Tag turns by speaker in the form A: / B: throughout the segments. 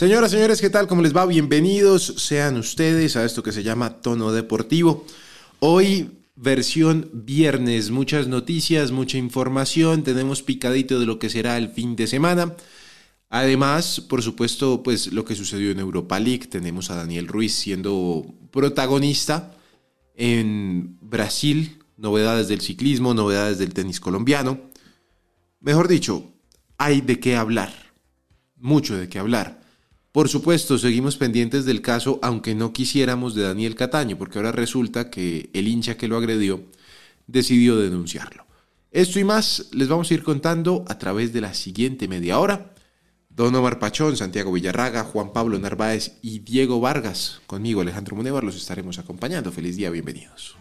A: Señoras, señores, ¿qué tal? ¿Cómo les va? Bienvenidos sean ustedes a esto que se llama Tono Deportivo. Hoy versión viernes, muchas noticias, mucha información, tenemos picadito de lo que será el fin de semana. Además, por supuesto, pues lo que sucedió en Europa League, tenemos a Daniel Ruiz siendo protagonista en Brasil, novedades del ciclismo, novedades del tenis colombiano. Mejor dicho, hay de qué hablar, mucho de qué hablar. Por supuesto, seguimos pendientes del caso, aunque no quisiéramos, de Daniel Cataño, porque ahora resulta que el hincha que lo agredió decidió denunciarlo. Esto y más les vamos a ir contando a través de la siguiente media hora. Don Omar Pachón, Santiago Villarraga, Juan Pablo Narváez y Diego Vargas. Conmigo, Alejandro Munevar, los estaremos acompañando. Feliz día, bienvenidos.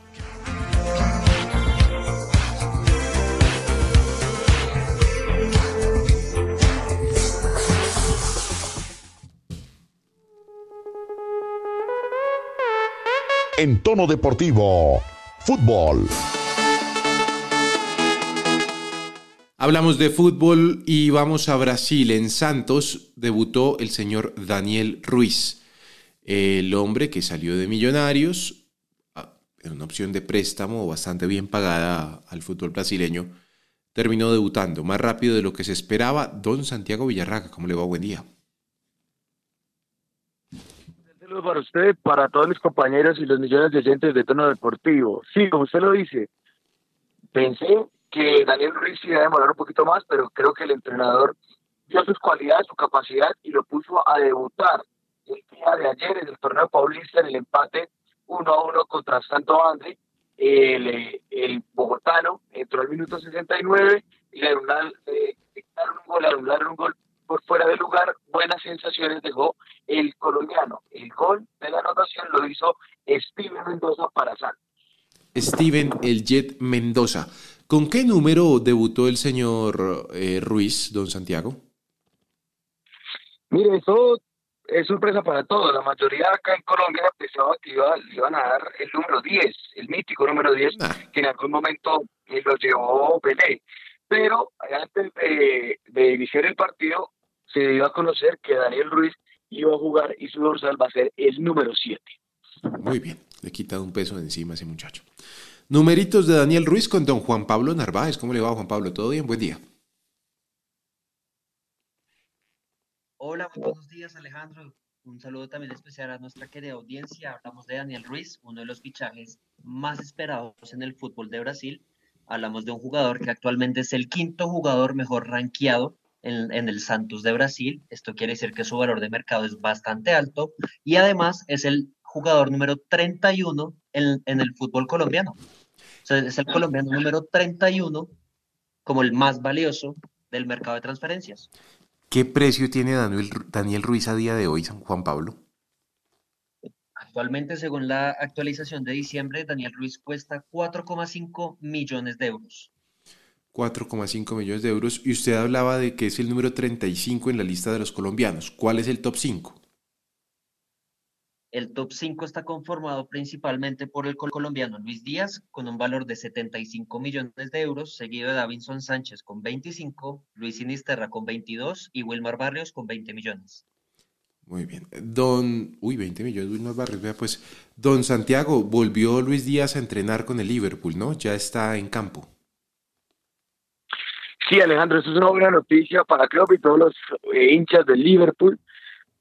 B: En tono deportivo. Fútbol.
A: Hablamos de fútbol y vamos a Brasil. En Santos debutó el señor Daniel Ruiz, el hombre que salió de Millonarios, ah, en una opción de préstamo bastante bien pagada al fútbol brasileño, terminó debutando más rápido de lo que se esperaba. Don Santiago Villarraga, ¿cómo le va? Buen día
C: para usted, para todos mis compañeros y los millones de oyentes de tono deportivo. Sí, como usted lo dice, pensé que Daniel Ruiz iba a demorar un poquito más, pero creo que el entrenador dio sus cualidades, su capacidad y lo puso a debutar el día de ayer en el torneo paulista en el empate 1 a 1 contra Santo André. El, bogotano entró al minuto 69 y le anularon, eh, un anularon un gol por fuera de lugar, buenas sensaciones dejó el colombiano. El gol de la anotación lo hizo Steven Mendoza para San.
A: Steven El Jet Mendoza. ¿Con qué número debutó el señor eh, Ruiz, don Santiago?
C: Mire, eso es sorpresa para todos. La mayoría acá en Colombia pensaba que iba, le iban a dar el número 10, el mítico número 10, que en algún momento eh, lo llevó Pelé. Pero antes de, de, iniciar el partido, se dio a conocer que Daniel Ruiz iba a jugar y su dorsal va a ser el número 7.
A: Muy bien, le he quitado un peso de encima a ese muchacho. Numeritos de Daniel Ruiz con don Juan Pablo Narváez. ¿Cómo le va, Juan Pablo? ¿Todo bien? Buen día.
D: Hola, buenos días, Alejandro. Un saludo también especial a nuestra querida audiencia. Hablamos de Daniel Ruiz, uno de los fichajes más esperados en el fútbol de Brasil. Hablamos de un jugador que actualmente es el quinto jugador mejor rankeado en, el Santos de Brasil. Esto quiere decir que su valor de mercado es bastante alto y además es el jugador número 31 en, en el fútbol colombiano. O sea, es el colombiano número 31 como el más valioso del mercado de transferencias.
A: ¿Qué precio tiene Daniel, Daniel Ruiz a día de hoy, San Juan Pablo?
D: Actualmente, según la actualización de diciembre, Daniel Ruiz cuesta 4,5 millones de euros.
A: 4,5 millones de euros y usted hablaba de que es el número 35 en la lista de los colombianos. ¿Cuál es el top 5?
D: El top 5 está conformado principalmente por el colombiano Luis Díaz con un valor de 75 millones de euros, seguido de Davinson Sánchez con 25, Luis Sinisterra con 22 y Wilmar Barrios con 20 millones.
A: Muy bien. Don, uy, 20 millones, Wilmar Barrios, vea pues, don Santiago, volvió Luis Díaz a entrenar con el Liverpool, ¿no? Ya está en campo.
C: Sí, Alejandro, eso es una buena noticia para Klopp y todos los eh, hinchas de Liverpool.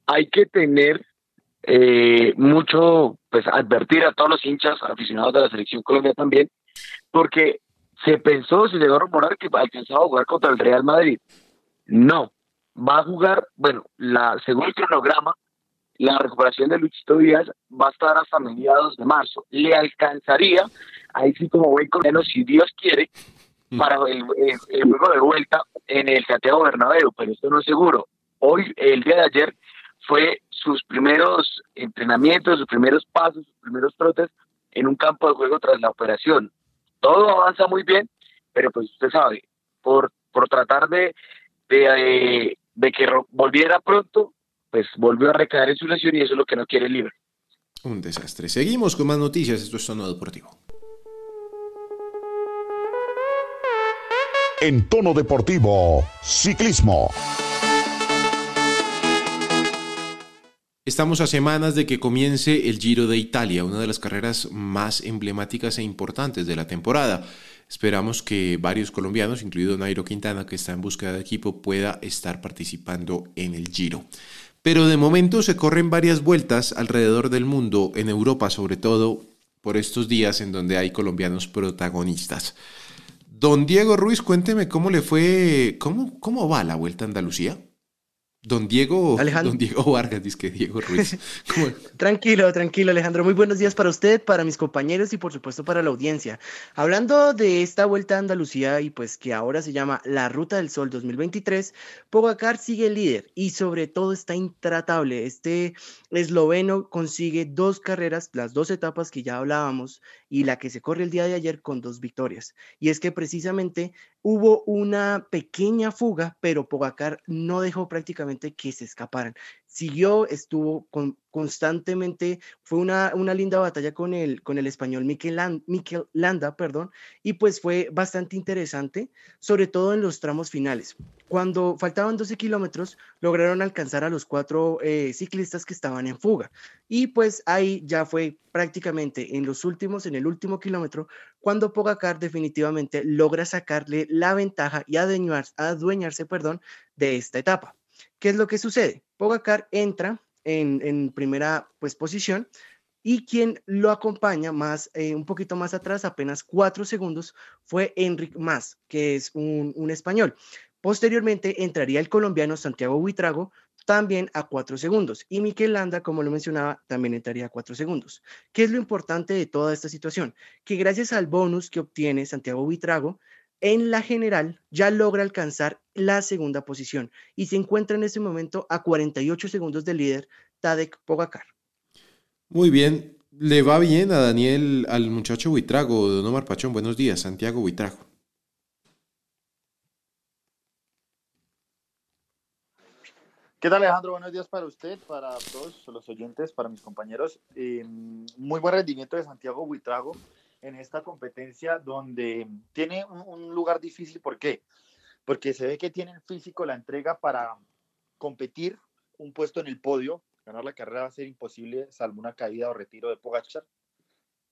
C: Hay que tener eh, mucho, pues advertir a todos los hinchas aficionados de la selección Colombia también, porque se pensó, se llegó a rumorar que alcanzaba a jugar contra el Real Madrid. No, va a jugar, bueno, la según el cronograma, la recuperación de Luchito Díaz va a estar hasta mediados de marzo. Le alcanzaría, ahí sí como buen colombiano, si Dios quiere, para el, juego de vuelta en el Santiago Bernabéu, pero esto no es seguro. Hoy, el día de ayer, fue sus primeros entrenamientos, sus primeros pasos, sus primeros trotes en un campo de juego tras la operación. Todo avanza muy bien, pero pues usted sabe, por, por tratar de, de, eh, de que volviera pronto, pues volvió a recaer en su lesión y eso es lo que no quiere el libre.
A: Un desastre. Seguimos con más noticias. Esto es Tono Deportivo.
B: En tono deportivo, ciclismo.
A: Estamos a semanas de que comience el Giro de Italia, una de las carreras más emblemáticas e importantes de la temporada. Esperamos que varios colombianos, incluido Nairo Quintana, que está en búsqueda de equipo, pueda estar participando en el Giro. Pero de momento se corren varias vueltas alrededor del mundo, en Europa sobre todo, por estos días en donde hay colombianos protagonistas. Don Diego Ruiz, cuénteme cómo le fue, cómo, cómo va la Vuelta a Andalucía. Don Diego, don Diego Vargas, dice que Diego Ruiz.
E: tranquilo, tranquilo, Alejandro. Muy buenos días para usted, para mis compañeros y por supuesto para la audiencia. Hablando de esta vuelta a Andalucía y pues que ahora se llama la Ruta del Sol 2023, Pogacar sigue líder y sobre todo está intratable. Este esloveno consigue dos carreras, las dos etapas que ya hablábamos y la que se corre el día de ayer con dos victorias. Y es que precisamente hubo una pequeña fuga, pero Pogacar no dejó prácticamente que se escaparan. Siguió, estuvo constantemente, fue una, linda batalla con el, con español Mikel, Landa, perdón, y pues fue bastante interesante, sobre todo en los tramos finales. Cuando faltaban 12 kilómetros, lograron alcanzar a los cuatro eh, ciclistas que estaban en fuga. Y pues ahí ya fue prácticamente en los últimos, en el último kilómetro, cuando Pogacar definitivamente logra sacarle la ventaja y adueñarse, adueñarse perdón, de esta etapa. ¿Qué es lo que sucede? Pogacar entra en, primera pues, posición y quien lo acompaña más, eh, un poquito más atrás, apenas cuatro segundos, fue Enric Mas, que es un, español. Posteriormente entraría el colombiano Santiago Buitrago también a cuatro segundos y Mikel Landa, como lo mencionaba, también entraría a cuatro segundos. ¿Qué es lo importante de toda esta situación? Que gracias al bonus que obtiene Santiago Buitrago, en la general ya logra alcanzar la segunda posición y se encuentra en ese momento a 48 segundos del líder Tadek Pogacar.
A: Muy bien, le va bien a Daniel, al muchacho Buitrago, don Omar Pachón. Buenos días, Santiago Buitrago.
F: ¿Qué tal Alejandro? Buenos días para usted, para todos los oyentes, para mis compañeros. Eh, muy buen rendimiento de Santiago Buitrago en esta competencia donde tiene un, lugar difícil. ¿Por qué? Porque se ve que tiene el físico, la entrega para competir un puesto en el podio. Ganar la carrera va a ser imposible, salvo una caída o retiro de Pogachar.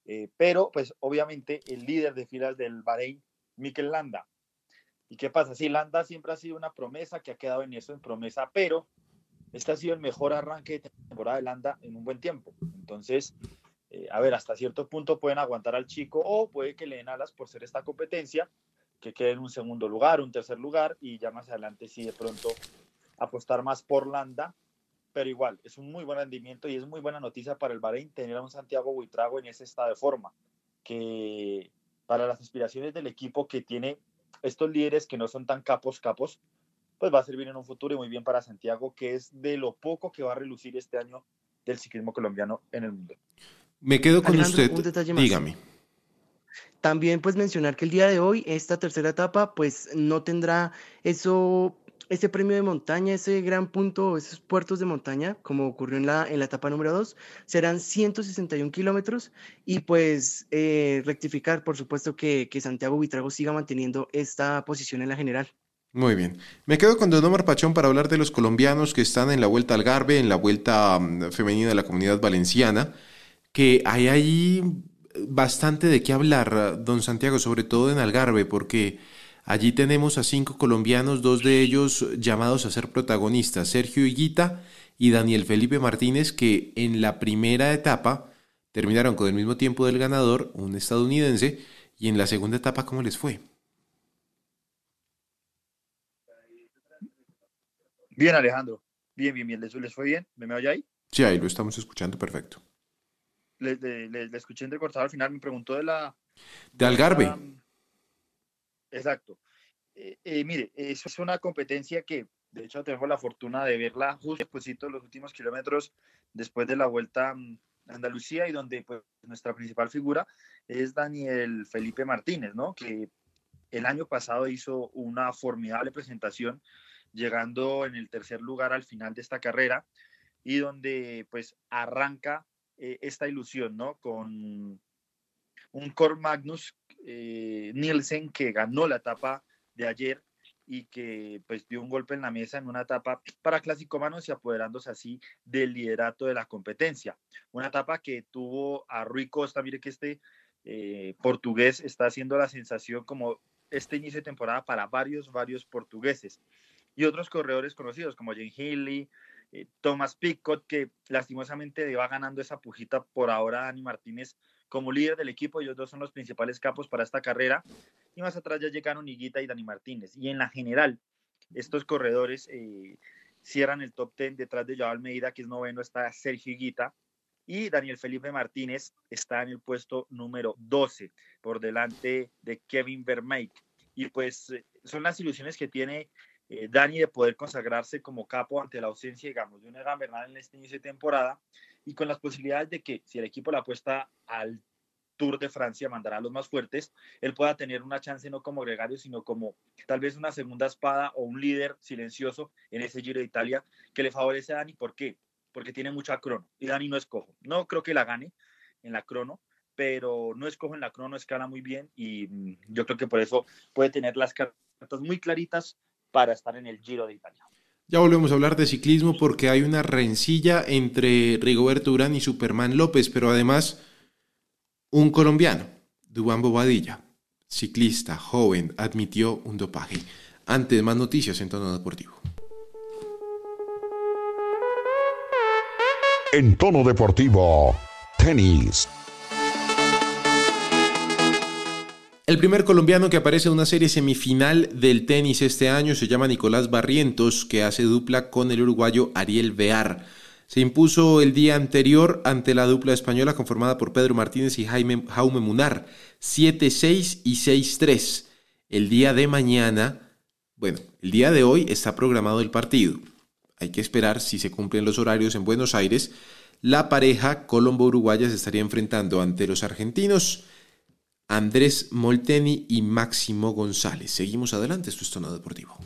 F: Eh, pero, pues, obviamente, el líder de filas del Bahrein, Mikel Landa, ¿Y qué pasa? Sí, Landa siempre ha sido una promesa que ha quedado en eso, en promesa, pero este ha sido el mejor arranque de temporada de Landa en un buen tiempo. Entonces, eh, a ver, hasta cierto punto pueden aguantar al chico o puede que le den alas por ser esta competencia, que quede en un segundo lugar, un tercer lugar y ya más adelante sí de pronto apostar más por Landa, pero igual, es un muy buen rendimiento y es muy buena noticia para el Bahrein tener a un Santiago Buitrago en ese estado de forma, que para las aspiraciones del equipo que tiene estos líderes que no son tan capos, capos, pues va a servir en un futuro y muy bien para Santiago, que es de lo poco que va a relucir este año del ciclismo colombiano en el mundo.
A: Me quedo con usted. Dígame.
E: También pues mencionar que el día de hoy, esta tercera etapa, pues no tendrá eso ese premio de montaña, ese gran punto, esos puertos de montaña, como ocurrió en la, en la etapa número 2, serán 161 kilómetros y pues eh, rectificar, por supuesto, que, que Santiago Buitrago siga manteniendo esta posición en la general.
A: Muy bien. Me quedo con Don Omar Pachón para hablar de los colombianos que están en la Vuelta al Garbe, en la Vuelta mm, Femenina de la Comunidad Valenciana, que hay ahí bastante de qué hablar, don Santiago, sobre todo en Algarve, porque Allí tenemos a cinco colombianos, dos de ellos llamados a ser protagonistas, Sergio Higuita y Daniel Felipe Martínez, que en la primera etapa terminaron con el mismo tiempo del ganador, un estadounidense, y en la segunda etapa, ¿cómo les fue?
F: Bien, Alejandro. Bien, bien, bien. ¿Les, fue bien? ¿Me, me oye ahí?
A: Sí, ahí lo estamos escuchando perfecto.
F: Le, le, escuché entrecortado al final, me preguntó de la...
A: De Algarve.
F: Exacto. Eh, eh, mire, eso es una competencia que, de hecho, tengo la fortuna de verla justo después de los últimos kilómetros después de la vuelta a Andalucía y donde pues, nuestra principal figura es Daniel Felipe Martínez, ¿no? Que el año pasado hizo una formidable presentación, llegando en el tercer lugar al final de esta carrera y donde pues arranca eh, esta ilusión, ¿no? Con un Cor Magnus eh, Nielsen que ganó la etapa de ayer y que pues dio un golpe en la mesa en una etapa para Clásico Manos y apoderándose así del liderato de la competencia. Una etapa que tuvo a Rui Costa, mire que este eh, portugués está haciendo la sensación como este inicio de temporada para varios, varios portugueses. Y otros corredores conocidos como Jane Healy, eh, Thomas Pickott, que lastimosamente va ganando esa pujita por ahora Dani Martínez como líder del equipo. Ellos dos son los principales capos para esta carrera. Y más atrás ya llegaron Higuita y Dani Martínez. Y en la general, estos corredores eh, cierran el top 10 detrás de Joao Almeida, que es noveno, está Sergio Higuita. Y Daniel Felipe Martínez está en el puesto número 12, por delante de Kevin Vermeek. Y pues eh, son las ilusiones que tiene eh, Dani de poder consagrarse como capo ante la ausencia, digamos, de un Egan Bernal en este inicio de temporada y con las posibilidades de que si el equipo le apuesta al Tour de Francia, mandará a los más fuertes, él pueda tener una chance no como gregario, sino como tal vez una segunda espada o un líder silencioso en ese Giro de Italia que le favorece a Dani. ¿Por qué? Porque tiene mucha crono y Dani no escojo. No creo que la gane en la crono, pero no escojo en la crono, escala muy bien y mm, yo creo que por eso puede tener las cartas muy claritas para estar en el Giro de Italia.
A: Ya volvemos a hablar de ciclismo porque hay una rencilla entre Rigoberto Urán y Superman López, pero además un colombiano, Dubán Bobadilla, ciclista joven, admitió un dopaje. Antes, más noticias en tono deportivo.
B: En tono deportivo, tenis.
A: El primer colombiano que aparece en una serie semifinal del tenis este año se llama Nicolás Barrientos, que hace dupla con el uruguayo Ariel Bear. Se impuso el día anterior ante la dupla española conformada por Pedro Martínez y Jaime, Jaume Munar, 7-6 y 6-3. El día de mañana, bueno, el día de hoy está programado el partido. Hay que esperar si se cumplen los horarios en Buenos Aires. La pareja colombo-uruguaya se estaría enfrentando ante los argentinos Andrés Molteni y Máximo González. Seguimos adelante, esto es Tono Deportivo.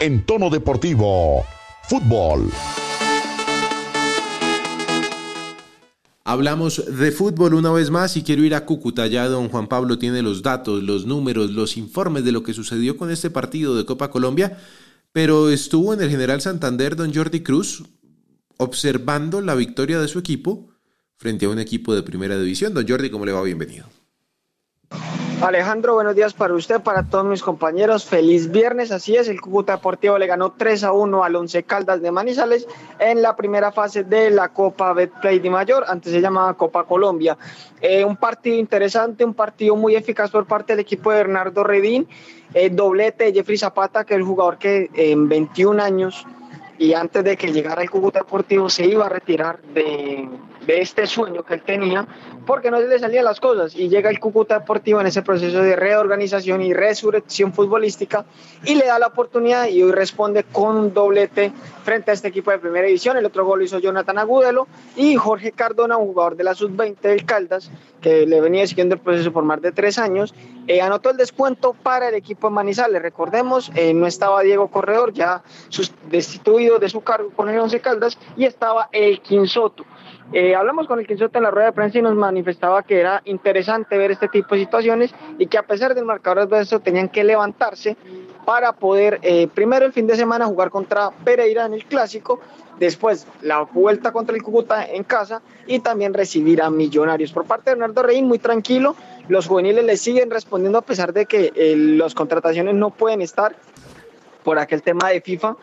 B: En tono deportivo, fútbol.
A: Hablamos de fútbol una vez más y quiero ir a Cúcuta. Ya don Juan Pablo tiene los datos, los números, los informes de lo que sucedió con este partido de Copa Colombia, pero estuvo en el General Santander don Jordi Cruz observando la victoria de su equipo frente a un equipo de primera división. Don Jordi, ¿cómo le va? Bienvenido.
G: Alejandro, buenos días para usted, para todos mis compañeros. Feliz viernes, así es. El Cúcuta Deportivo le ganó 3 a 1 al Once Caldas de Manizales en la primera fase de la Copa Betplay de Mayor, antes se llamaba Copa Colombia. Eh, un partido interesante, un partido muy eficaz por parte del equipo de Bernardo Redín. Eh, doblete de Jeffrey Zapata, que es el jugador que en 21 años y antes de que llegara el Cúcuta Deportivo se iba a retirar de, de este sueño que él tenía, porque no le salían las cosas. Y llega el Cúcuta Deportivo en ese proceso de reorganización y resurrección futbolística y le da la oportunidad y hoy responde con un doblete frente a este equipo de primera división. El otro gol lo hizo Jonathan Agudelo y Jorge Cardona, un jugador de la sub-20 del Caldas, que le venía siguiendo el proceso por más de tres años, eh, anotó el descuento para el equipo de Manizales. Recordemos, eh, no estaba Diego Corredor, ya de su cargo con el Once Caldas, y estaba el Quinsoto. Eh, hablamos con el Quinsoto en la rueda de prensa y nos manifestaba que era interesante ver este tipo de situaciones y que a pesar del marcador adverso tenían que levantarse para poder, eh, primero el fin de semana, jugar contra Pereira en el clásico, después la vuelta contra el Cúcuta en casa y también recibir a Millonarios. Por parte de Bernardo Reín, muy tranquilo, los juveniles le siguen respondiendo a pesar de que eh, las contrataciones no pueden estar por aquel tema de FIFA.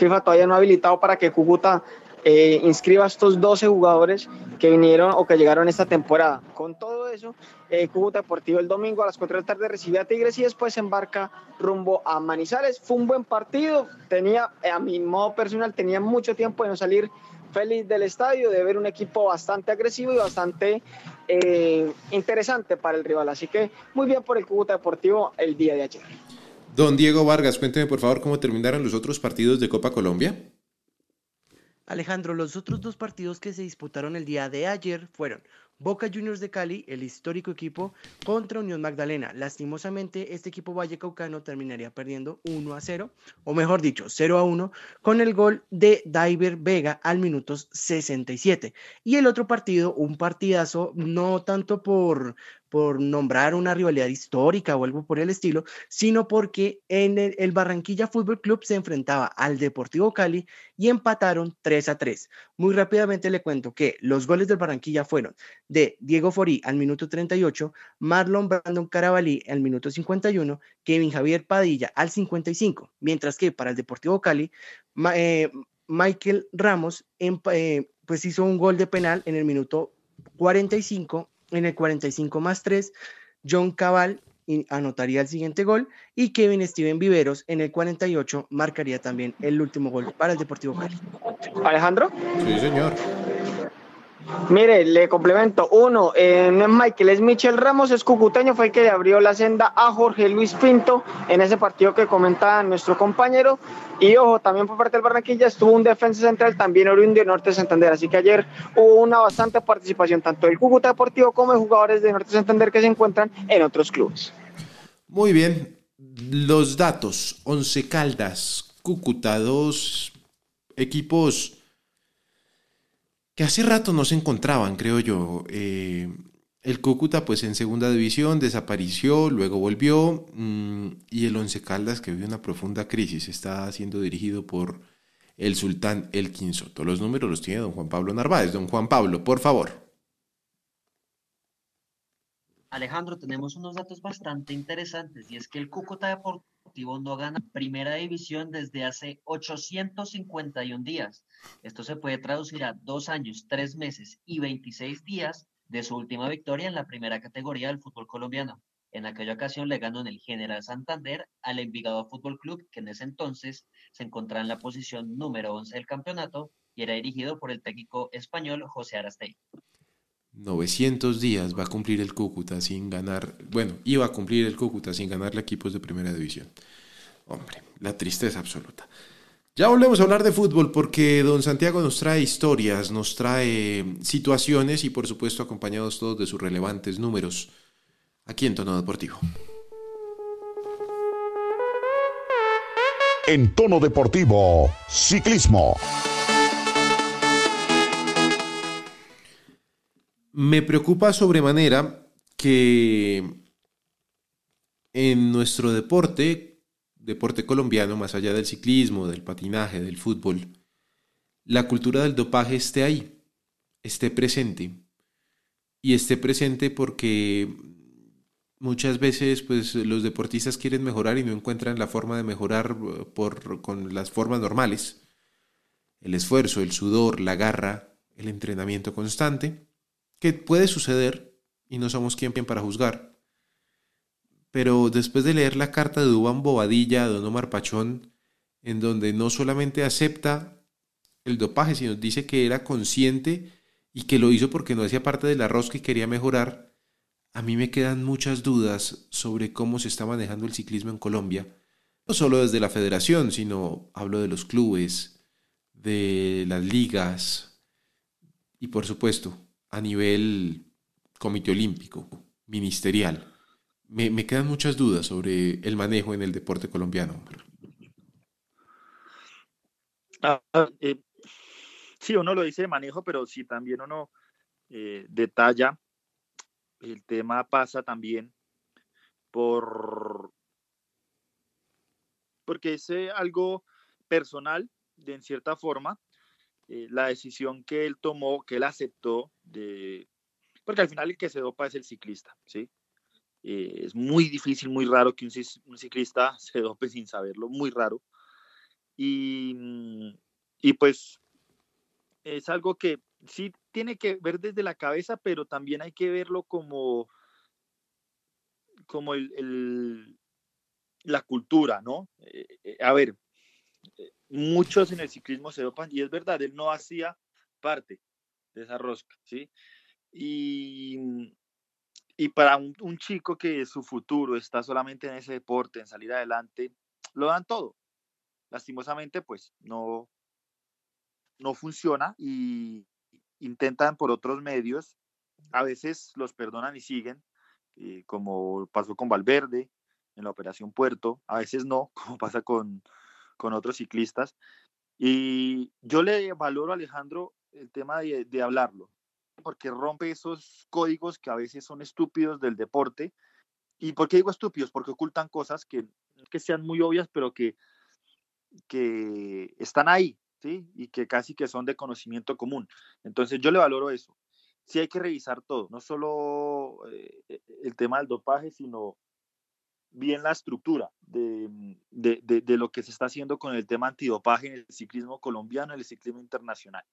G: FIFA todavía no ha habilitado para que Cúcuta eh, inscriba a estos 12 jugadores que vinieron o que llegaron esta temporada. Con todo eso, eh, Cúcuta Deportivo el domingo a las 4 de la tarde recibe a Tigres y después embarca rumbo a Manizales. Fue un buen partido, tenía, a mi modo personal, tenía mucho tiempo de no salir feliz del estadio, de ver un equipo bastante agresivo y bastante eh, interesante para el rival. Así que muy bien por el Cúcuta Deportivo el día de ayer.
A: Don Diego Vargas, cuénteme por favor cómo terminaron los otros partidos de Copa Colombia.
E: Alejandro, los otros dos partidos que se disputaron el día de ayer fueron Boca Juniors de Cali, el histórico equipo, contra Unión Magdalena. Lastimosamente, este equipo vallecaucano terminaría perdiendo 1 a 0, o mejor dicho, 0 a 1, con el gol de Diver Vega al minutos 67. Y el otro partido, un partidazo, no tanto por, por nombrar una rivalidad histórica o algo por el estilo, sino porque en el, Barranquilla Fútbol Club se enfrentaba al Deportivo Cali y empataron 3 a 3. Muy rápidamente le cuento que los goles del Barranquilla fueron de Diego Forí al minuto 38, Marlon Brandon Carabalí al minuto 51, Kevin Javier Padilla al 55, mientras que para el Deportivo Cali, eh, Michael Ramos eh, pues hizo un gol de penal en el minuto 45 en el 45 más 3, John Cabal anotaría el siguiente gol y Kevin Steven Viveros en el 48 marcaría también el último gol para el Deportivo Cali.
G: Alejandro.
A: Sí, señor.
G: Mire, le complemento. Uno, eh, no es Michael, es Michel Ramos, es cucuteño, fue el que le abrió la senda a Jorge Luis Pinto en ese partido que comentaba nuestro compañero. Y ojo, también por parte del Barranquilla estuvo un defensa central también oriundo de Norte Santander. Así que ayer hubo una bastante participación tanto del Cúcuta Deportivo como de jugadores de Norte Santander que se encuentran en otros clubes.
A: Muy bien. Los datos: Once Caldas, Cúcuta, dos equipos que hace rato no se encontraban, creo yo. Eh, el Cúcuta, pues en segunda división, desapareció, luego volvió, mm, y el Once Caldas, que vive una profunda crisis, está siendo dirigido por el sultán Elkin Soto. Los números los tiene don Juan Pablo Narváez. Don Juan Pablo, por favor.
D: Alejandro, tenemos unos datos bastante interesantes, y es que el Cúcuta Deportivo no gana primera división desde hace 851 días. Esto se puede traducir a dos años, tres meses y 26 días de su última victoria en la primera categoría del fútbol colombiano. En aquella ocasión le ganó en el General Santander al Envigado Fútbol Club, que en ese entonces se encontraba en la posición número 11 del campeonato y era dirigido por el técnico español José Arastey.
A: 900 días va a cumplir el Cúcuta sin ganar, bueno, iba a cumplir el Cúcuta sin ganarle equipos de primera división. Hombre, la tristeza absoluta. Ya volvemos a hablar de fútbol porque don Santiago nos trae historias, nos trae situaciones y por supuesto acompañados todos de sus relevantes números aquí en Tono Deportivo.
B: En Tono Deportivo, ciclismo.
A: Me preocupa sobremanera que en nuestro deporte, deporte colombiano, más allá del ciclismo, del patinaje, del fútbol, la cultura del dopaje esté ahí, esté presente. Y esté presente porque muchas veces pues, los deportistas quieren mejorar y no encuentran la forma de mejorar por, con las formas normales. El esfuerzo, el sudor, la garra, el entrenamiento constante que puede suceder y no somos quien para juzgar. Pero después de leer la carta de Dubán Bobadilla a Don Omar Pachón, en donde no solamente acepta el dopaje, sino dice que era consciente y que lo hizo porque no hacía parte del arroz que quería mejorar, a mí me quedan muchas dudas sobre cómo se está manejando el ciclismo en Colombia. No solo desde la federación, sino hablo de los clubes, de las ligas y por supuesto a nivel comité olímpico, ministerial. Me, quedan muchas dudas sobre el manejo en el deporte colombiano.
F: Ah, eh, sí, uno lo dice de manejo, pero si también uno eh, detalla, el tema pasa también por porque es eh, algo personal, de en cierta forma, la decisión que él tomó, que él aceptó, porque al final el que se dopa es el ciclista, ¿sí? Eh, es muy difícil, muy raro que un, ciclista se dope sin saberlo, muy raro. Y, mm, y pues es algo que sí tiene que ver desde la cabeza, pero también hay que verlo como, como el, la cultura, ¿no? Eh, a ver, muchos en el ciclismo se dopan y es verdad, él no hacía parte de esa rosca, ¿sí? Y, y para un, chico que su futuro está solamente en ese deporte, en salir adelante, lo dan todo. Lastimosamente, pues no, no funciona y intentan por otros medios, a veces los perdonan y siguen, eh, como pasó con Valverde en la Operación Puerto, a veces no, como pasa con, con otros ciclistas. Y yo le valoro a Alejandro el tema de, hablarlo, porque rompe esos códigos que a veces son estúpidos del deporte. ¿Y por qué digo estúpidos? Porque ocultan cosas que, que sean muy obvias, pero que, que están ahí, ¿sí? Y que casi que son de conocimiento común. Entonces yo le valoro eso. Sí hay que revisar todo, no solo eh, el tema del dopaje, sino bien la estructura de, de, de, lo que se está haciendo con el tema antidopaje en el ciclismo colombiano, en el ciclismo internacional.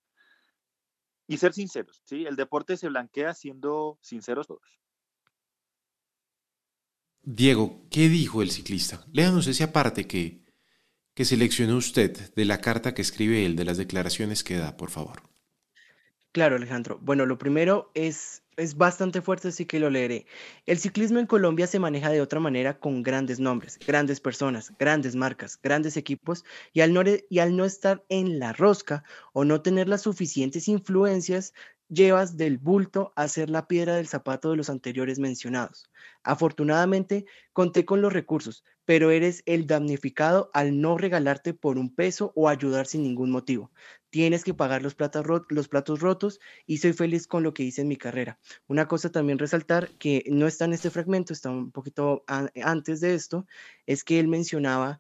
F: Y ser sinceros, ¿sí? El deporte se blanquea siendo sinceros todos.
A: Diego, ¿qué dijo el ciclista? Léanos esa parte que, que seleccionó usted de la carta que escribe él, de las declaraciones que da, por favor.
E: Claro, Alejandro. Bueno, lo primero es es bastante fuerte, así que lo leeré. El ciclismo en Colombia se maneja de otra manera con grandes nombres, grandes personas, grandes marcas, grandes equipos, y al no, y al no estar en la rosca o no tener las suficientes influencias, llevas del bulto a ser la piedra del zapato de los anteriores mencionados. Afortunadamente, conté con los recursos, pero eres el damnificado al no regalarte por un peso o ayudar sin ningún motivo. Tienes que pagar los, los platos rotos y soy feliz con lo que hice en mi carrera. Una cosa también resaltar que no está en este fragmento, está un poquito antes de esto, es que él mencionaba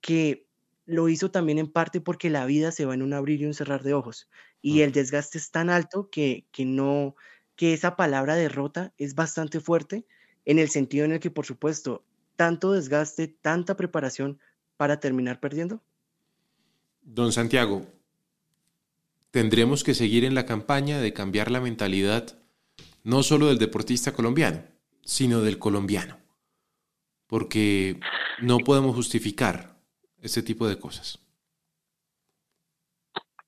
E: que lo hizo también en parte porque la vida se va en un abrir y un cerrar de ojos y el desgaste es tan alto que, que no, que esa palabra derrota es bastante fuerte en el sentido en el que, por supuesto, tanto desgaste, tanta preparación para terminar perdiendo?
A: Don Santiago, tendremos que seguir en la campaña de cambiar la mentalidad no solo del deportista colombiano, sino del colombiano, porque no podemos justificar este tipo de cosas.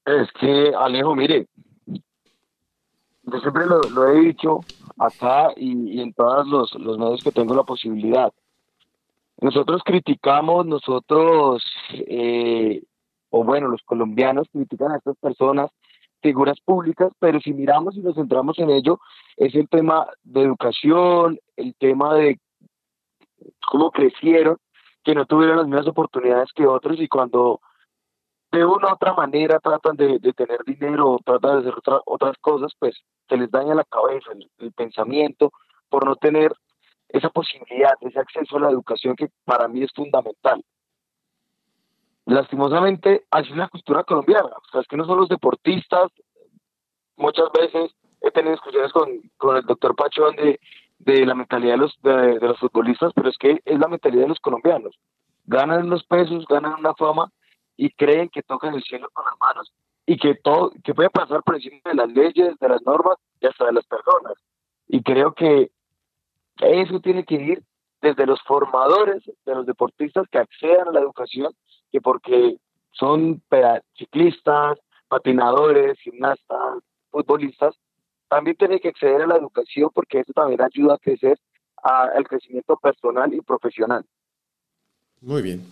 C: Es que, Alejo, mire, yo siempre lo, he dicho acá y, en todos los, medios que tengo la posibilidad. Nosotros criticamos, nosotros, eh, o bueno, los colombianos critican a estas personas, figuras públicas, pero si miramos y nos centramos en ello, es el tema de educación, el tema de cómo crecieron, que no tuvieron las mismas oportunidades que otros y cuando de una u otra manera tratan de, tener dinero, tratan de hacer otras cosas, pues se les daña la cabeza, el pensamiento, por no tener esa posibilidad, ese acceso a la educación que para mí es fundamental. Lastimosamente, así es la cultura colombiana. O sea, es que no son los deportistas. Muchas veces he tenido discusiones con, con el doctor Pachón de, de la mentalidad de los, de, los futbolistas, pero es que es la mentalidad de los colombianos. Ganan los pesos, ganan una fama y creen que tocan el cielo con las manos y que todo, que puede pasar por encima de las leyes, de las normas y hasta de las personas. Y creo que eso tiene que ir desde los formadores de los deportistas que accedan a la educación, que porque son ciclistas, patinadores, gimnastas, futbolistas, también tienen que acceder a la educación porque eso también ayuda a crecer al crecimiento personal y profesional.
A: Muy bien.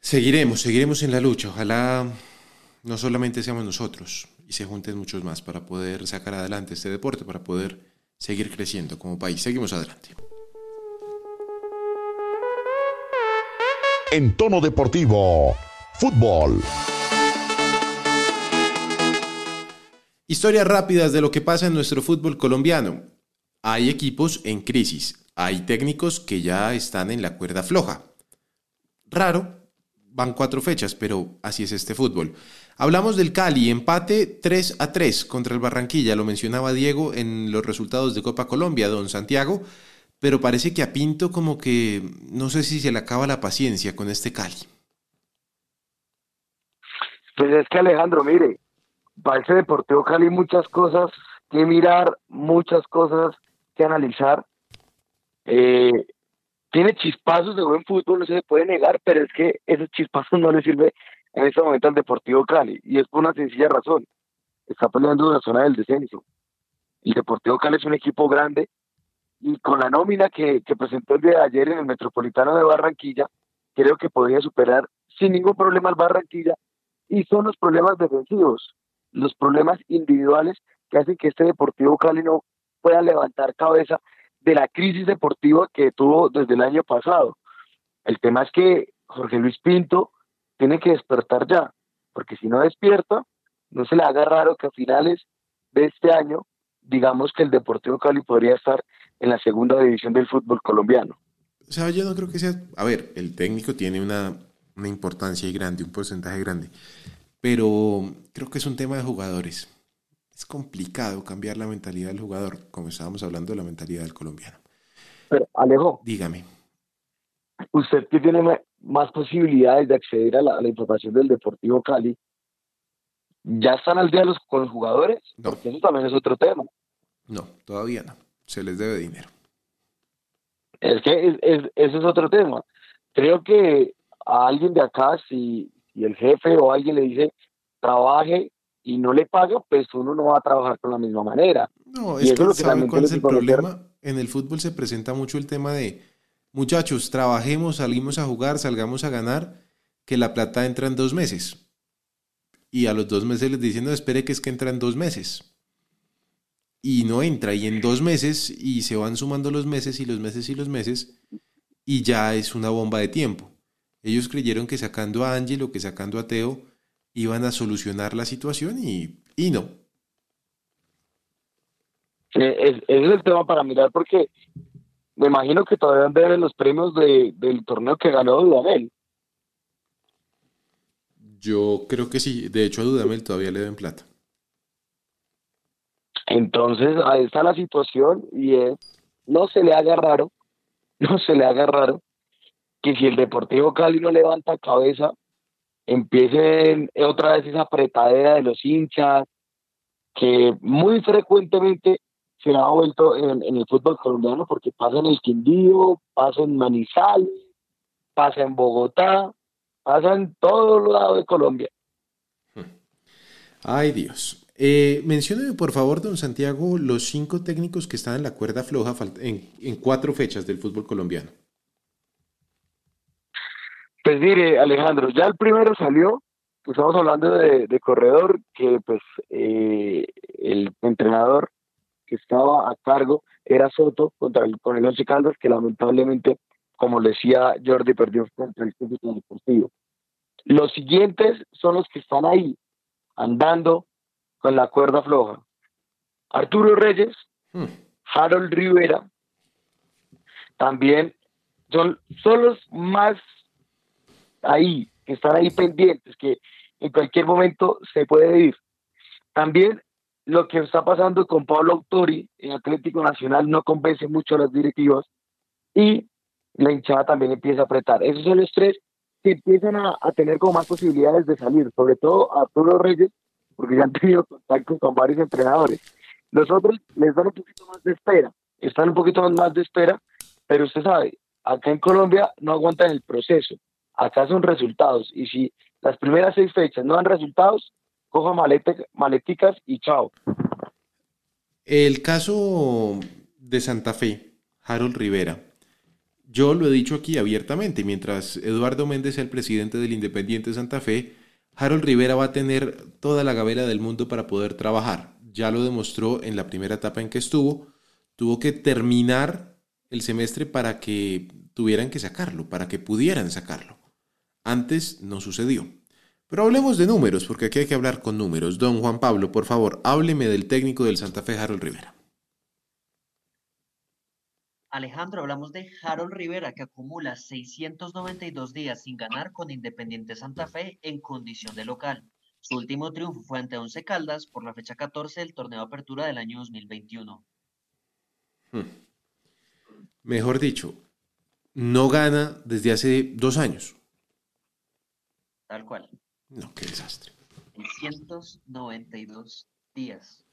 A: Seguiremos, seguiremos en la lucha. Ojalá no solamente seamos nosotros y se junten muchos más para poder sacar adelante este deporte, para poder seguir creciendo como país. Seguimos adelante.
B: En tono deportivo, fútbol.
A: Historias rápidas de lo que pasa en nuestro fútbol colombiano. Hay equipos en crisis, hay técnicos que ya están en la cuerda floja. Raro, van cuatro fechas, pero así es este fútbol. Hablamos del Cali, empate 3 a 3 contra el Barranquilla, lo mencionaba Diego en los resultados de Copa Colombia, don Santiago, pero parece que a Pinto como que no sé si se le acaba la paciencia con este Cali.
C: Pues es que Alejandro, mire, para ese Deportivo Cali muchas cosas que mirar, muchas cosas que analizar. Eh, tiene chispazos de buen fútbol, no se puede negar, pero es que esos chispazos no le sirve en este momento al Deportivo Cali, y es por una sencilla razón. Está peleando en la zona del descenso. El Deportivo Cali es un equipo grande, y con la nómina que, que presentó el día de ayer en el Metropolitano de Barranquilla, creo que podría superar sin ningún problema al Barranquilla, y son los problemas defensivos, los problemas individuales que hacen que este Deportivo Cali no pueda levantar cabeza de la crisis deportiva que tuvo desde el año pasado. El tema es que Jorge Luis Pinto tiene que despertar ya, porque si no despierta, no se le haga raro que a finales de este año digamos que el Deportivo Cali podría estar en la segunda división del fútbol colombiano.
A: O sea, yo no creo que sea... A ver, el técnico tiene una, una importancia grande, un porcentaje grande, pero creo que es un tema de jugadores. Es complicado cambiar la mentalidad del jugador, como estábamos hablando de la mentalidad del colombiano.
C: Pero, Alejo,
A: Dígame.
C: usted que tiene más posibilidades de acceder a la, a la información del Deportivo Cali, ¿ya están al día los, con los jugadores?
A: No.
C: Porque eso también es otro tema.
A: No, todavía no. Se les debe dinero.
C: Es que es- es- ese es otro tema. Creo que a alguien de acá, si, si el jefe o alguien le dice trabaje y no le paga, pues uno no va a trabajar con la misma manera.
A: No, es que
C: es
A: ¿saben cuál es el
C: conocer.
A: problema? En el fútbol se presenta mucho el tema de, muchachos, trabajemos, salimos a jugar, salgamos a ganar, que la plata entra en dos meses. Y a los dos meses les dicen, no, espere que es que entra en dos meses. Y no entra, y en dos meses, y se van sumando los meses y los meses y los meses, y ya es una bomba de tiempo. Ellos creyeron que sacando a Ángel o que sacando a Teo iban a solucionar la situación y, y no.
C: Eh, es- ese es el tema para mirar porque me imagino que todavía deben los premios de, del torneo que ganó Dudamel.
A: Yo creo que sí. De hecho, a Dudamel todavía le deben plata.
C: Entonces, ahí está la situación y es, no se le haga raro, no se le haga raro que si el Deportivo Cali no levanta cabeza, empiece otra vez esa apretadera de los hinchas, que muy frecuentemente se ha vuelto en, en el fútbol colombiano porque pasa en el Quindío, pasa en Manizales, pasa en Bogotá, pasa en todos lados de Colombia.
A: Ay, Dios. Eh, mencióneme, por favor, don Santiago, los cinco técnicos que están en la cuerda floja en, cuatro fechas del fútbol colombiano.
C: Pues mire, Alejandro, ya el primero salió, pues estamos hablando de, corredor, que pues eh, el entrenador que estaba a cargo era Soto contra el, con el Once Caldas, que lamentablemente, como decía Jordi, perdió contra el Cúcuta Deportivo. Los siguientes son los que están ahí, andando con la cuerda floja. Arturo Reyes,
A: Hmm.
C: Harold Rivera, también son, son los más ahí, que están ahí pendientes, que en cualquier momento se puede ir. También lo que está pasando con Pablo Autori en Atlético Nacional no convence mucho a las directivas y la hinchada también empieza a apretar. Esos son los tres que empiezan a, a tener como más posibilidades de salir, sobre todo Arturo Reyes, porque ya han tenido contacto con varios entrenadores. Los otros les dan un poquito más de espera, están un poquito más de espera, pero usted sabe, acá en Colombia no aguantan el proceso, acá son resultados, y si las primeras seis fechas no dan resultados, coja malete, maleticas y chao.
A: El caso de Santa Fe, Harold Rivera. Yo lo he dicho aquí abiertamente, mientras Eduardo Méndez el presidente del Independiente Santa Fe, Harold Rivera va a tener toda la gavera del mundo para poder trabajar. Ya lo demostró en la primera etapa en que estuvo. Tuvo que terminar el semestre para que tuvieran que sacarlo, para que pudieran sacarlo. Antes no sucedió. Pero hablemos de números, porque aquí hay que hablar con números. Don Juan Pablo, por favor, hábleme del técnico del Santa Fe, Harold Rivera.
D: Alejandro, hablamos de Harold Rivera, que acumula 692 días sin ganar con Independiente Santa Fe en condición de local. Su último triunfo fue ante Once Caldas por la fecha 14 del torneo de apertura del año 2021.
A: Hmm. Mejor dicho, no gana desde hace dos años.
D: Tal cual.
A: No, qué desastre.
D: 692 días.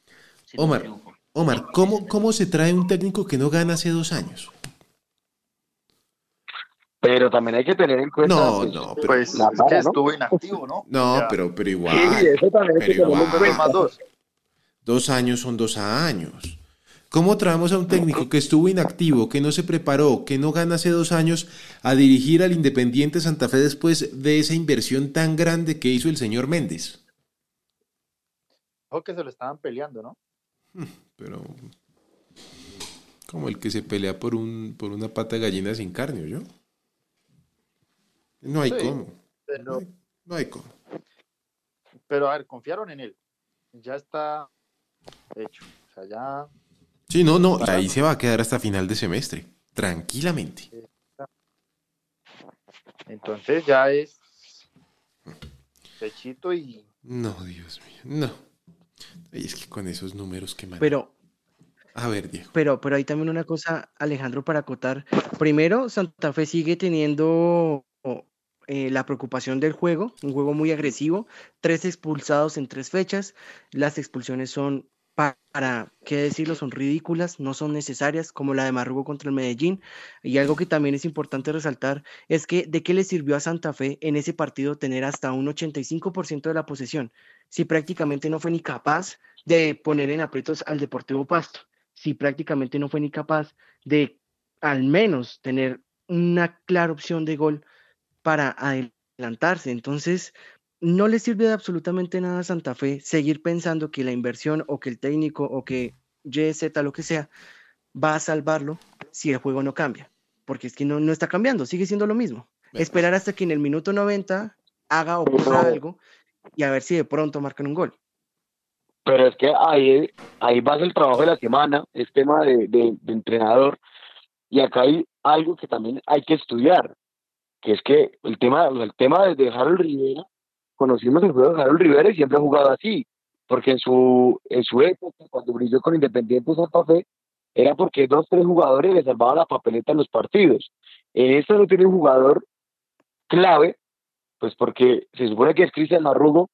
A: Omar,
D: triunfo.
A: Omar, ¿cómo, ¿cómo se trae un técnico que no gana hace dos años?
C: Pero también hay que tener en cuenta...
A: No,
C: pues,
A: no, pero,
F: Pues
C: La
F: es que
C: ¿no?
F: estuvo inactivo, ¿no?
A: no,
F: Ya.
A: pero, pero igual.
C: Sí, eso también
A: pero igual.
F: Dos más dos.
A: Dos años son dos años. ¿Cómo traemos a un técnico que estuvo inactivo, que no se preparó, que no gana hace dos años, a dirigir al Independiente Santa Fe después de esa inversión tan grande que hizo el señor Méndez?
F: Ojo que se lo estaban peleando, ¿no?
A: Pero como el que se pelea por un por una pata de gallina sin carne, ¿yo? No hay
F: Sí.
A: cómo. No hay, no hay cómo.
F: pero a ver, confiaron en él. ya está hecho. O sea, ya.
A: Sí, no, no, ahí se va a quedar hasta final de semestre, tranquilamente.
F: Entonces ya es pechito y.
A: No, Dios mío, no. Y es que con esos números que
E: Pero,
A: a ver, Diego.
E: Pero, pero hay también una cosa, Alejandro, para acotar. Primero, Santa Fe sigue teniendo eh, la preocupación del juego, un juego muy agresivo, tres expulsados en tres fechas. Las expulsiones son para, qué decirlo, son ridículas, no son necesarias, como la de Marrugo contra el Medellín. Y algo que también es importante resaltar es que de qué le sirvió a Santa Fe en ese partido tener hasta un 85% de la posesión, si prácticamente no fue ni capaz de poner en aprietos al Deportivo Pasto, si prácticamente no fue ni capaz de al menos tener una clara opción de gol para adelantarse. Entonces, no le sirve de absolutamente nada a Santa Fe seguir pensando que la inversión o que el técnico o que YZ, lo que sea, va a salvarlo si el juego no cambia. Porque es que no, no está cambiando, sigue siendo lo mismo. Esperar hasta que en el minuto 90 haga o ocurra algo y a ver si de pronto marcan un gol.
C: Pero es que ahí, ahí va el trabajo de la semana, es tema de, de entrenador. Y acá hay algo que también hay que estudiar, que es que el tema, el tema de Harold Rivera conocimos el juego de Harold Rivera y siempre ha jugado así, porque en su, en su época, cuando brilló con Independiente Santa Fe, era porque dos, tres jugadores le salvaban la papeleta en los partidos. En esto no tiene un jugador clave, pues porque se supone que es Cristian Marrugo,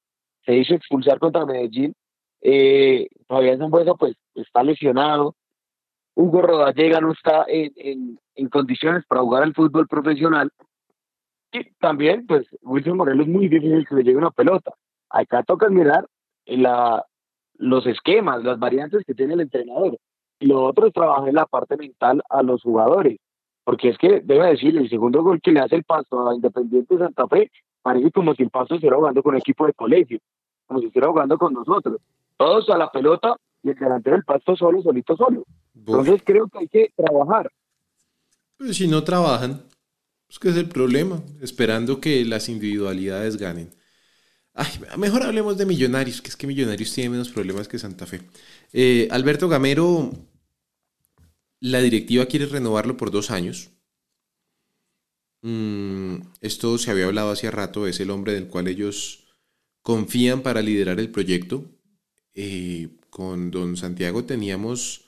C: se hizo expulsar contra Medellín, eh, Fabián Zambuesa pues está lesionado, Hugo Rodallega no está en, en, en condiciones para jugar al fútbol profesional, y también, pues, Wilson Morelos es muy difícil que le llegue una pelota. Acá toca mirar la, los esquemas, las variantes que tiene el entrenador. Y lo otro es trabajar en la parte mental a los jugadores. Porque es que, debe decir, el segundo gol que le hace el Pasto a Independiente Santa Fe, parece como si el Pasto estuviera jugando con un equipo de colegio, como si estuviera jugando con nosotros. Todos a la pelota y el delantero del Pasto solo, solito, solo. Entonces creo que hay que trabajar.
A: Pues si no trabajan, pues que es el problema, esperando que las individualidades ganen. Ay, mejor hablemos de Millonarios, que es que Millonarios tiene menos problemas que Santa Fe. Eh, Alberto Gamero, la directiva quiere renovarlo por dos años. Mm, esto se había hablado hace rato, es el hombre del cual ellos confían para liderar el proyecto. Eh, con don Santiago teníamos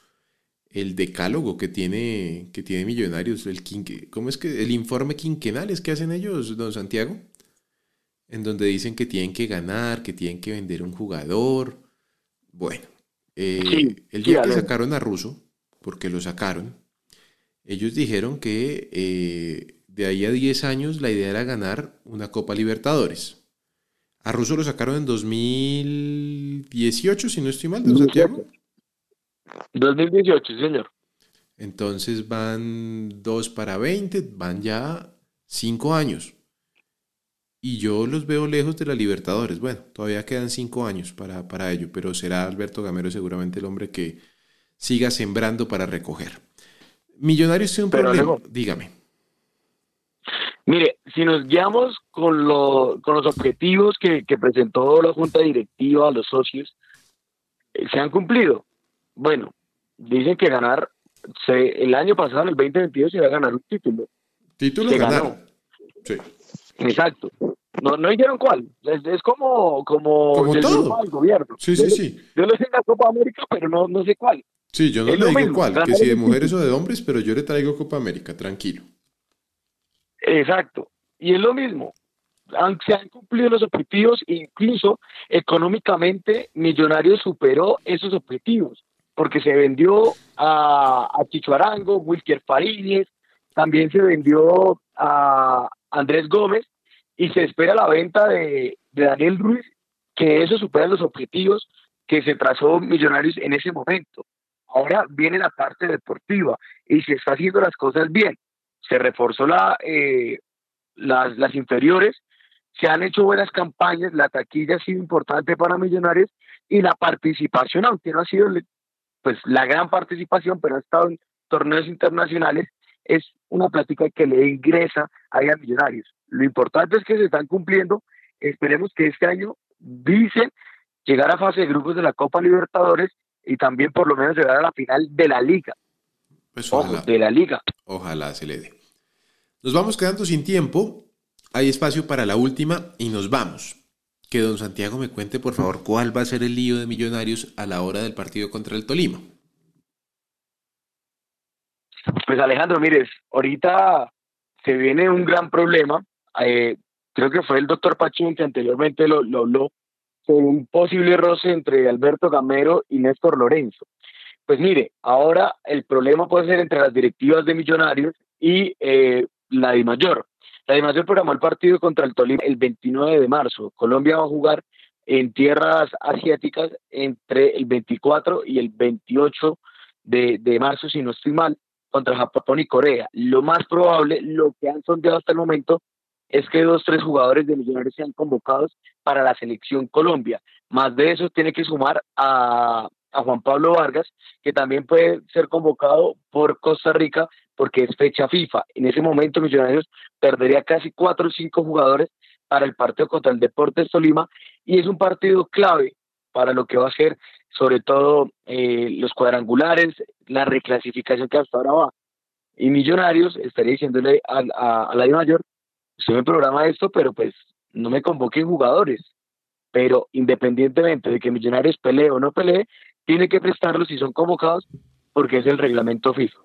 A: el decálogo que tiene, que tiene Millonarios, el ¿cómo es que el informe quinquenal es que hacen ellos, don Santiago? En donde dicen que tienen que ganar, que tienen que vender un jugador. Bueno, eh, el día que sacaron a Russo, porque lo sacaron, ellos dijeron que eh, de ahí a 10 años la idea era ganar una Copa Libertadores. A Russo lo sacaron en 2018, si no estoy mal, don Santiago.
C: 2018, señor.
A: Entonces van dos para 20, van ya cinco años. Y yo los veo lejos de la Libertadores. Bueno, todavía quedan cinco años para, para ello, pero será Alberto Gamero seguramente el hombre que siga sembrando para recoger. Millonarios tiene un problema. Dígame.
C: Mire, si nos guiamos con, con los objetivos que, que, presentó la Junta Directiva a los socios, eh, se han cumplido. Bueno, dicen que ganar, se, el año pasado, en el 2022, se iba a ganar un título.
A: ¿Título se ganó? Sí.
C: Exacto. No, no dijeron cuál. Es, como, como,
A: como todo.
C: el gobierno.
A: Sí, sí, sí.
C: Yo le sé la Copa América, pero no, no sé cuál.
A: Sí, yo no le digo cuál, que si de mujeres o de hombres, pero yo le traigo Copa América, tranquilo.
C: Exacto. Y es lo mismo. se han cumplido los objetivos, incluso económicamente Millonarios superó esos objetivos porque se vendió a, a Arango, Wilker Faríñez, también se vendió a Andrés Gómez y se espera la venta de, Daniel Ruiz, que eso supera los objetivos que se trazó Millonarios en ese momento. Ahora viene la parte deportiva y se está haciendo las cosas bien. Se reforzó la, eh, las, las inferiores, se han hecho buenas campañas, la taquilla ha sido importante para Millonarios y la participación, aunque no ha sido pues la gran participación, pero ha estado en torneos internacionales, es una plática que le ingresa a Millonarios. Lo importante es que se están cumpliendo, esperemos que este año dicen llegar a fase de grupos de la Copa Libertadores y también por lo menos llegar a la final de la liga.
A: Pues
C: Ojo,
A: ojalá,
C: de la liga.
A: ojalá se le dé. Nos vamos quedando sin tiempo. Hay espacio para la última y nos vamos. Que don Santiago me cuente, por favor, cuál va a ser el lío de Millonarios a la hora del partido contra el Tolima.
C: Pues Alejandro, mires, ahorita se viene un gran problema. Eh, creo que fue el doctor Pachín que anteriormente lo, lo habló sobre un posible roce entre Alberto Gamero y Néstor Lorenzo. Pues mire, ahora el problema puede ser entre las directivas de Millonarios y eh, la de Mayor. La de Mayor programó el partido contra el Tolima el 29 de marzo. Colombia va a jugar en tierras asiáticas entre el 24 y el 28 de, de marzo, si no estoy mal, contra Japón y Corea. Lo más probable, lo que han sondeado hasta el momento, es que dos, tres jugadores de Millonarios sean convocados para la selección Colombia. Más de eso tiene que sumar a, a Juan Pablo Vargas, que también puede ser convocado por Costa Rica porque es fecha FIFA. En ese momento Millonarios perdería casi cuatro o cinco jugadores para el partido contra el Deportes Tolima y es un partido clave para lo que va a ser sobre todo eh, los cuadrangulares, la reclasificación que hasta ahora va. Y Millonarios estaría diciéndole a, a, la de mayor, usted me programa esto, pero pues no me convoquen jugadores. Pero independientemente de que Millonarios pelee o no pelee, tiene que prestarlos si son convocados porque es el reglamento FIFA.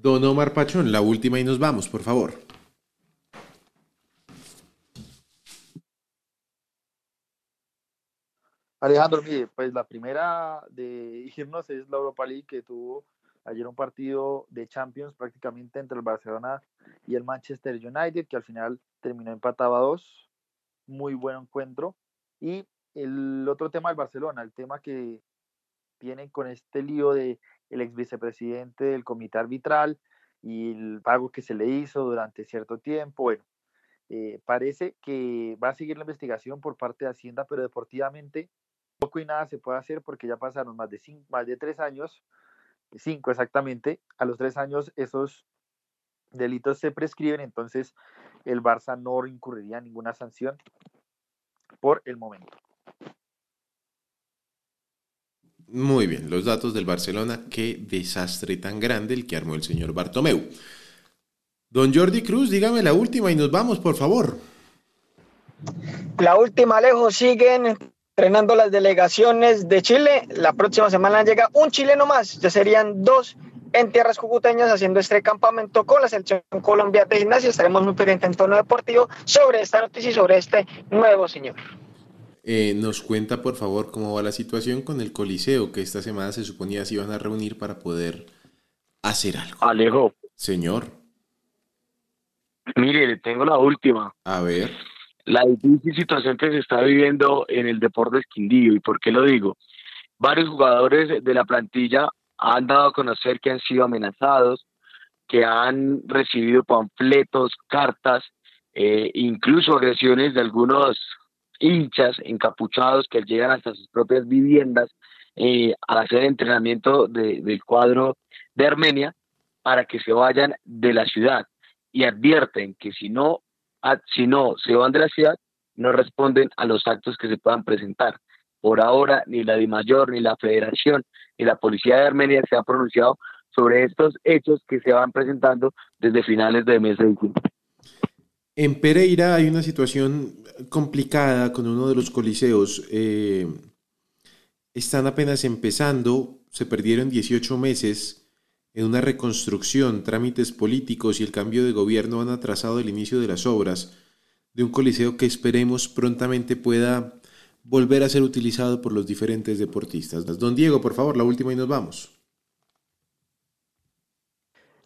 A: Don Omar Pachón, la última y nos vamos, por favor.
F: Alejandro, mire, pues la primera de irnos es la Europa League que tuvo ayer un partido de Champions prácticamente entre el Barcelona y el Manchester United, que al final terminó empatado a dos. Muy buen encuentro. Y el otro tema del Barcelona, el tema que tienen con este lío de el ex vicepresidente del comité arbitral y el pago que se le hizo durante cierto tiempo. Bueno, eh, parece que va a seguir la investigación por parte de Hacienda, pero deportivamente poco y nada se puede hacer porque ya pasaron más de, cinco, más de tres años, cinco exactamente, a los tres años esos delitos se prescriben, entonces el Barça no incurriría en ninguna sanción por el momento.
A: Muy bien, los datos del Barcelona, qué desastre tan grande el que armó el señor Bartomeu. Don Jordi Cruz, dígame la última y nos vamos, por favor.
G: La última, lejos, siguen entrenando las delegaciones de Chile. La próxima semana llega un chileno más, ya serían dos en tierras cucuteñas haciendo este campamento con la selección Colombia de gimnasia. Estaremos muy pendientes en tono deportivo sobre esta noticia y sobre este nuevo señor.
A: Eh, nos cuenta, por favor, cómo va la situación con el Coliseo, que esta semana se suponía se iban a reunir para poder hacer algo.
C: Alejo.
A: Señor.
C: Mire, le tengo la última.
A: A ver.
C: La difícil situación que se está viviendo en el Deportes Quindío. ¿Y por qué lo digo? Varios jugadores de la plantilla han dado a conocer que han sido amenazados, que han recibido panfletos, cartas, eh, incluso agresiones de algunos hinchas encapuchados que llegan hasta sus propias viviendas eh, al hacer entrenamiento de, del cuadro de Armenia para que se vayan de la ciudad y advierten que si no, si no se van de la ciudad, no responden a los actos que se puedan presentar. Por ahora, ni la DIMAYOR, ni la Federación, ni la Policía de Armenia se ha pronunciado sobre estos hechos que se van presentando desde finales de mes de diciembre.
A: En Pereira hay una situación complicada con uno de los coliseos. Eh, están apenas empezando, se perdieron 18 meses en una reconstrucción, trámites políticos y el cambio de gobierno han atrasado el inicio de las obras de un coliseo que esperemos prontamente pueda volver a ser utilizado por los diferentes deportistas. Don Diego, por favor, la última y nos vamos.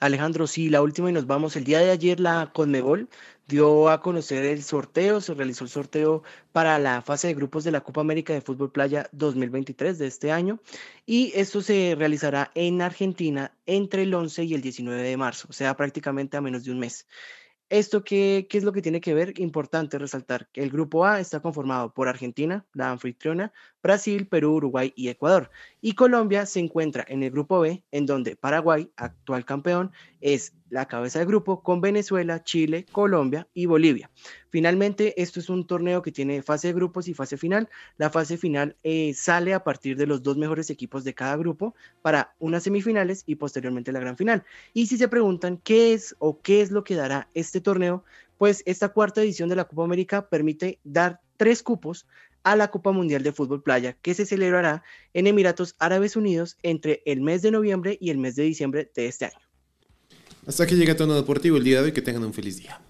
E: Alejandro, sí, la última y nos vamos. El día de ayer la Conmebol dio a conocer el sorteo, se realizó el sorteo para la fase de grupos de la Copa América de Fútbol Playa 2023 de este año y esto se realizará en Argentina entre el 11 y el 19 de marzo, o sea, prácticamente a menos de un mes. ¿Esto qué, qué, es lo que tiene que ver? Importante resaltar que el grupo A está conformado por Argentina, la anfitriona, Brasil, Perú, Uruguay y Ecuador. Y Colombia se encuentra en el grupo B, en donde Paraguay, actual campeón, es la cabeza de grupo con Venezuela, Chile, Colombia y Bolivia. Finalmente, esto es un torneo que tiene fase de grupos y fase final. La fase final eh, sale a partir de los dos mejores equipos de cada grupo para unas semifinales y posteriormente la gran final. Y si se preguntan qué es o qué es lo que dará este torneo, pues esta cuarta edición de la Copa América permite dar tres cupos a la Copa Mundial de Fútbol Playa, que se celebrará en Emiratos Árabes Unidos entre el mes de noviembre y el mes de diciembre de este año.
A: Hasta que llega Tono Deportivo el día de hoy, que tengan un feliz día.